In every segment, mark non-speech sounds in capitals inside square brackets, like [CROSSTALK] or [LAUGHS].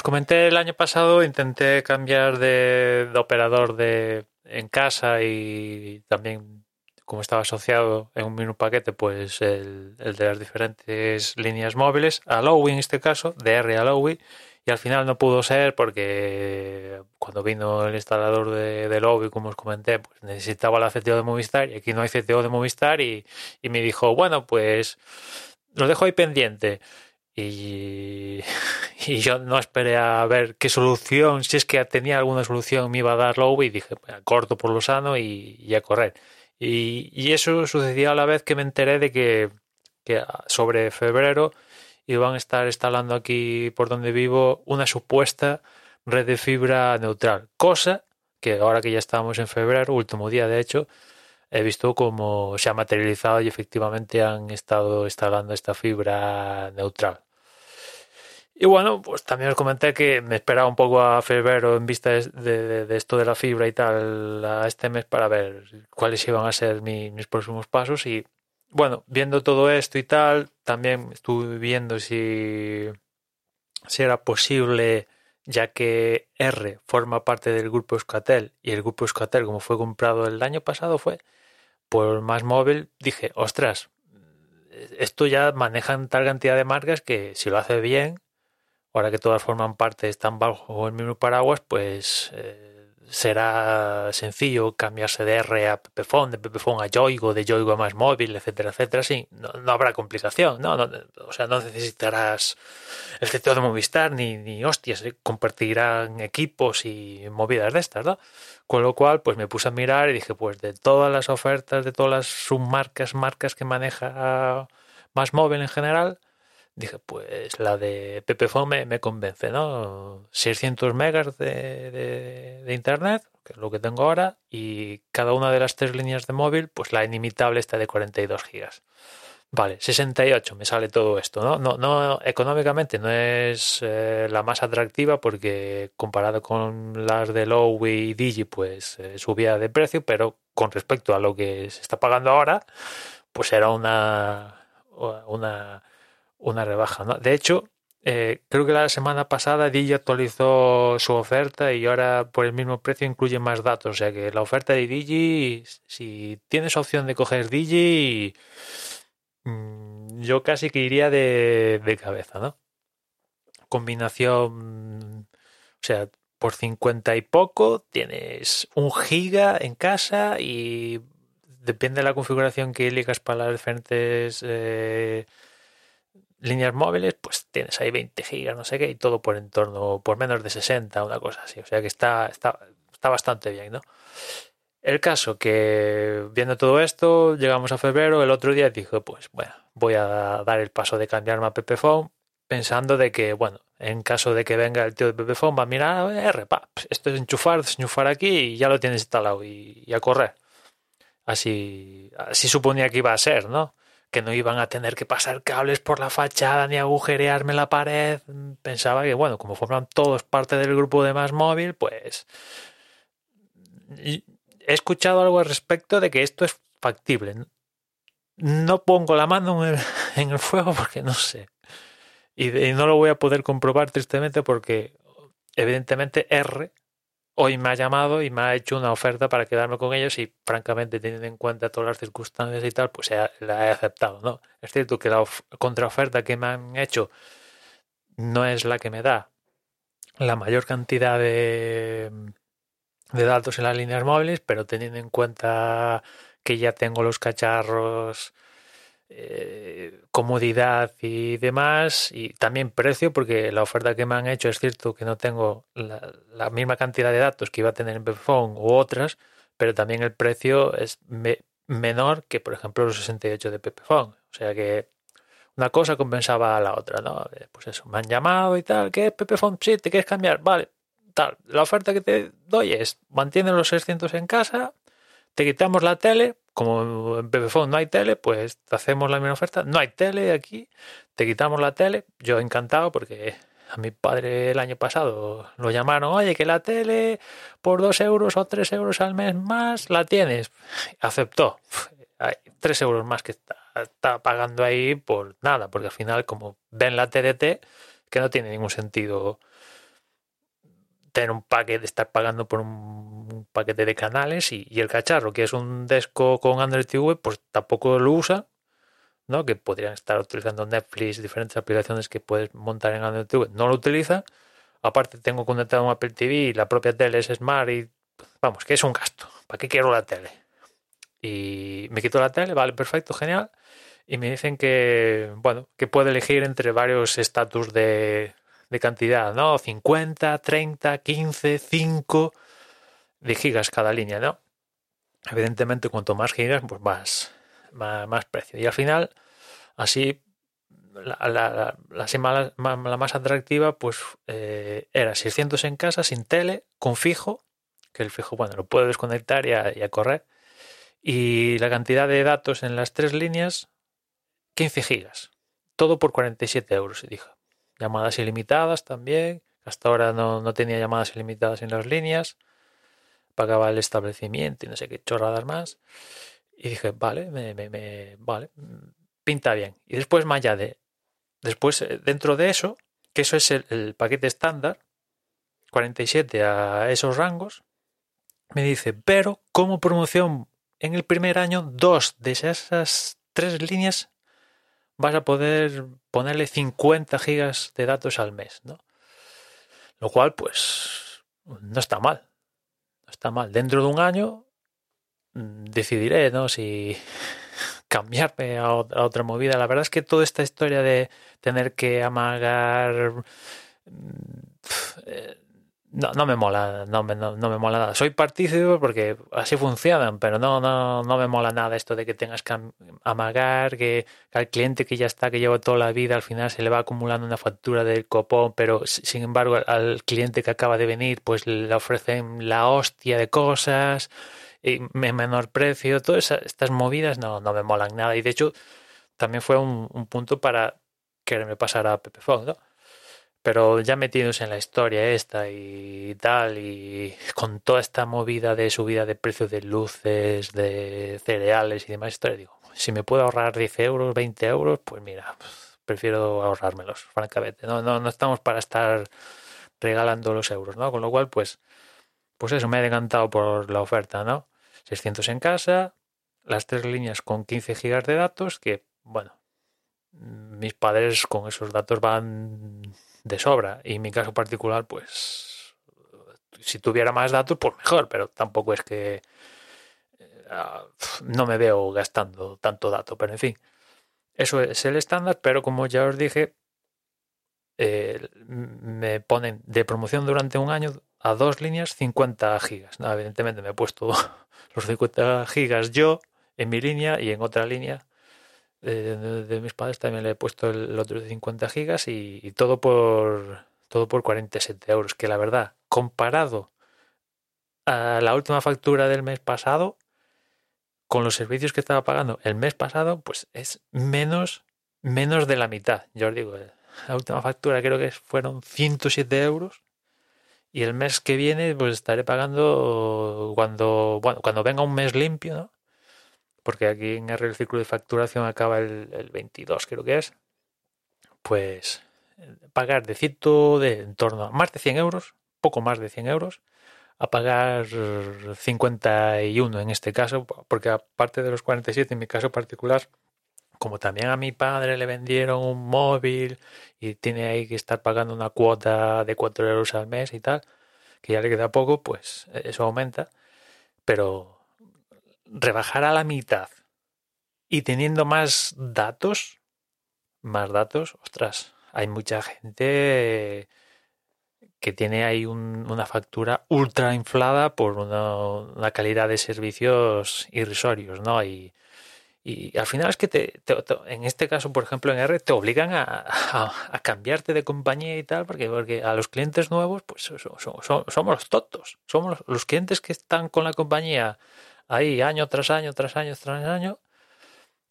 os comenté el año pasado, intenté cambiar de, operador de en casa y también como estaba asociado en un mismo paquete, pues el, de las diferentes líneas móviles, a Lowy en este caso, de R a Lowy, y al final no pudo ser porque cuando vino el instalador de, de como os comenté, pues necesitaba la CTO de Movistar y aquí no hay CTO de Movistar y, y me dijo, bueno, pues lo dejo ahí pendiente. Y, [LAUGHS] y, yo no esperé a ver qué solución, si es que tenía alguna solución, me iba a dar Lowy y dije, bueno, corto por lo sano y, y a correr. Y, y, eso sucedió a la vez que me enteré de que, que, sobre febrero iban a estar instalando aquí por donde vivo una supuesta red de fibra neutral. Cosa que ahora que ya estamos en febrero, último día de hecho, he visto cómo se ha materializado y efectivamente han estado instalando esta fibra neutral. Y bueno, pues también os comenté que me esperaba un poco a febrero en vista de, esto de la fibra y tal a este mes para ver cuáles iban a ser mi, mis próximos pasos. Y bueno, viendo todo esto y tal, también estuve viendo si, si era posible, ya que R forma parte del grupo Euskatel y el grupo Euskatel, como fue comprado el año pasado, fue por más móvil, dije, ostras, esto ya manejan tal cantidad de marcas que si lo hace bien ahora que todas forman parte, están bajo el mismo paraguas, pues eh, será sencillo cambiarse de R a Pepephone, de Pepephone a Yoigo, de Yoigo a más móvil, etcétera, etcétera. Sí, no, habrá complicación, ¿no? ¿no? O sea, no necesitarás el CTO de Movistar ni, ni hostias, ¿eh? compartirán equipos y movidas de estas, ¿no? Con lo cual, pues me puse a mirar y dije, pues de todas las ofertas, de todas las submarcas, marcas que maneja más móvil en general, dije, pues la de Pepephone me, me convence, ¿no? 600 megas de, de, de, internet, que es lo que tengo ahora, y cada una de las tres líneas de móvil, pues la inimitable está de 42 gigas. Vale, 68 me sale todo esto, ¿no? No, no económicamente no es eh, la más atractiva porque comparado con las de Lowy y Digi, pues eh, subía de precio, pero con respecto a lo que se está pagando ahora, pues era una, una una rebaja. ¿no? De hecho, eh, creo que la semana pasada Digi actualizó su oferta y ahora por el mismo precio incluye más datos. O sea que la oferta de Digi, si tienes opción de coger Digi, mmm, yo casi que iría de, de cabeza, ¿no? Combinación, o sea, por 50 y poco tienes un giga en casa y depende de la configuración que elijas para las diferentes... Eh, líneas móviles, pues tienes ahí 20 gigas, no sé qué, y todo por en torno, por menos de 60, una cosa así. O sea que está, está, está bastante bien, ¿no? El caso que viendo todo esto, llegamos a febrero, el otro día dije, pues bueno, voy a dar el paso de cambiarme a Pepephone, pensando de que, bueno, en caso de que venga el tío de Pepephone, va a mirar, R, pa, esto es enchufar, desenchufar aquí y ya lo tienes instalado y, y a correr. Así, así suponía que iba a ser, ¿no? Que no iban a tener que pasar cables por la fachada ni agujerearme la pared. Pensaba que, bueno, como forman todos parte del grupo de más móvil, pues he escuchado algo al respecto de que esto es factible. No pongo la mano en el, [LAUGHS] fuego porque no sé. Y, y no lo voy a poder comprobar tristemente porque evidentemente R hoy me ha llamado y me ha hecho una oferta para quedarme con ellos y francamente teniendo en cuenta todas las circunstancias y tal, pues la he aceptado, ¿no? Es cierto que la contraoferta que me han hecho no es la que me da la mayor cantidad de, de datos en las líneas móviles, pero teniendo en cuenta que ya tengo los cacharros eh, comodidad y demás, y también precio, porque la oferta que me han hecho es cierto que no tengo la, misma cantidad de datos que iba a tener en Pepephone u otras, pero también el precio es me, menor que, por ejemplo, los 68 de Pepephone. O sea que una cosa compensaba a la otra, ¿no? Eh, pues eso, me han llamado y tal, ¿qué es Pepephone? Sí, ¿te quieres cambiar? Vale, tal. La oferta que te doy es, mantienes los 600 en casa, te quitamos la tele, como en Pepephone no hay tele, pues te hacemos la misma oferta. No hay tele aquí, te quitamos la tele. Yo encantado porque a mi padre el año pasado lo llamaron, oye, que la tele por dos euros o tres euros al mes más la tienes. Aceptó. Hay tres euros más que está, está pagando ahí por nada, porque al final como ven la TDT, que no tiene ningún sentido tener un paquete, estar pagando por un paquete de canales y, el cacharro, que es un Desco con Android TV, pues tampoco lo usa, ¿no? Que podrían estar utilizando Netflix, diferentes aplicaciones que puedes montar en Android TV, no lo utiliza. Aparte tengo conectado un Apple TV y la propia tele es Smart y vamos, que es un gasto. ¿Para qué quiero la tele? Y me quito la tele, vale, perfecto, genial. Y me dicen que, bueno, que puede elegir entre varios estatus de, de cantidad, ¿no? 50, 30, 15, 5 de gigas cada línea, ¿no? Evidentemente, cuanto más gigas, pues más, más, precio. Y al final, así, la, la, la, la más atractiva, pues eh, era 600 en casa, sin tele, con fijo, que el fijo, bueno, lo puedo desconectar y a, correr. Y la cantidad de datos en las tres líneas, 15 gigas. Todo por 47 euros, y dijo llamadas ilimitadas también. Hasta ahora no, tenía llamadas ilimitadas en las líneas. Pagaba el establecimiento y no sé qué chorradas más. Y dije, vale, me, me, vale, pinta bien. Y después me añade, después eh, dentro de eso, que eso es el, paquete estándar, 47 a esos rangos, me dice, pero como promoción en el primer año, dos de esas tres líneas vas a poder ponerle 50 gigas de datos al mes, ¿no? Lo cual, pues, no está mal. No está mal. Dentro de un año mm, decidiré, ¿no? Si [LAUGHS] cambiarme a otra movida. La verdad es que toda esta historia de tener que amagar mm, eh, no, no me mola, no me, no, me mola nada. Soy partícipe porque así funcionan, pero no, no, no me mola nada esto de que tengas que amagar, que, al cliente que ya está, que lleva toda la vida, al final se le va acumulando una factura del copón, pero sin embargo al cliente que acaba de venir, pues le ofrecen la hostia de cosas, y menor precio, todas estas movidas no, no me molan nada. Y de hecho, también fue un, un punto para que me pasara a Pepe ¿no? Pero ya metidos en la historia esta y tal, y con toda esta movida de subida de precios de luces, de cereales y demás historia, digo, si me puedo ahorrar 10 euros, 20 euros, pues mira, prefiero ahorrármelos, francamente. No, no, no estamos para estar regalando los euros, ¿no? Con lo cual, pues, pues eso, me ha decantado por la oferta, ¿no? 600 en casa, las tres líneas con 15 gigas de datos, que, bueno, mis padres con esos datos van de sobra. Y en mi caso particular, pues si tuviera más datos, pues mejor, pero tampoco es que eh, no me veo gastando tanto dato, pero en fin, eso es el estándar, pero como ya os dije, me ponen de promoción durante un año a dos líneas 50 gigas. evidentemente me he puesto [LAUGHS] los 50 gigas yo en mi línea y en otra línea de, mis padres también le he puesto el, otro de 50 gigas y, todo por todo por 47 euros que la verdad comparado a la última factura del mes pasado con los servicios que estaba pagando el mes pasado pues es menos menos de la mitad yo os digo la última factura creo que fueron 107 euros y el mes que viene pues estaré pagando cuando bueno cuando venga un mes limpio ¿no? Porque aquí en el ciclo de facturación acaba el, 22, creo que es, pues pagar de ciento, de en torno a más de 100 euros, poco más de 100 euros, a pagar 51 en este caso, porque aparte de los 47 en mi caso particular, como también a mi padre le vendieron un móvil y tiene ahí que estar pagando una cuota de 4 euros al mes y tal, que ya le queda poco, pues eso aumenta, pero rebajar a la mitad y teniendo más datos, más datos, ostras, hay mucha gente que tiene ahí una factura ultra inflada por una, calidad de servicios irrisorios, ¿no? Y, y al final es que te, en este caso, por ejemplo, en R, te obligan a, a, cambiarte de compañía y tal, porque, porque a los clientes nuevos, pues somos los tontos. Somos los clientes que están con la compañía ahí año tras año, tras año, tras año,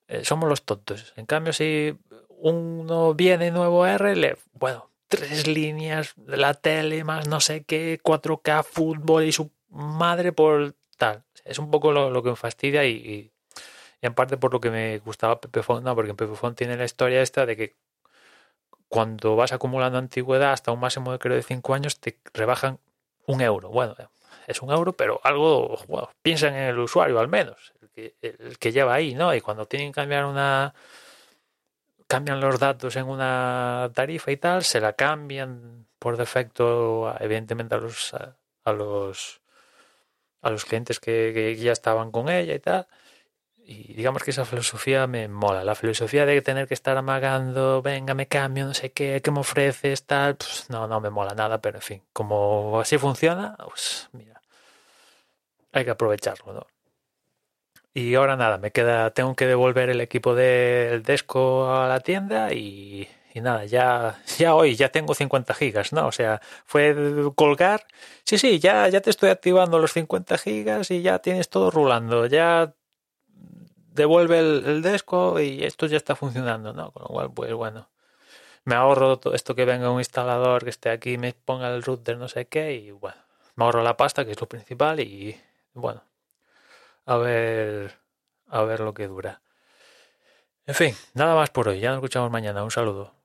eh, somos los tontos. En cambio, si uno viene nuevo R, bueno, tres líneas de la tele, más no sé qué, 4K, fútbol y su madre por tal. Es un poco lo, que me fastidia y, en parte por lo que me gustaba Pepefon, no, porque Pepefon tiene la historia esta de que cuando vas acumulando antigüedad hasta un máximo de creo de 5 años te rebajan un euro. Bueno, es un euro, pero algo, bueno, piensan en el usuario al menos, el que, el que lleva ahí, ¿no? Y cuando tienen que cambiar una, cambian los datos en una tarifa y tal, se la cambian por defecto, evidentemente, a los, a, los, a los clientes que, que, ya estaban con ella y tal. Y digamos que esa filosofía me mola. La filosofía de tener que estar amagando, venga, me cambio, no sé qué, qué me ofreces, tal, pues no, no me mola nada, pero en fin, como así funciona, pues mira, hay que aprovecharlo, ¿no? Y ahora nada, me queda, tengo que devolver el equipo del Desco a la tienda y, y, nada, ya, ya hoy ya tengo 50 gigas, ¿no? O sea, fue colgar, sí, sí, ya, ya te estoy activando los 50 gigas y ya tienes todo rulando, ya devuelve el, Desco y esto ya está funcionando, ¿no? Con lo cual, pues bueno, me ahorro todo esto que venga un instalador que esté aquí, me ponga el router, no sé qué, y bueno, me ahorro la pasta, que es lo principal, y bueno, a ver, a ver lo que dura. En fin, nada más por hoy. Ya nos escuchamos mañana. Un saludo.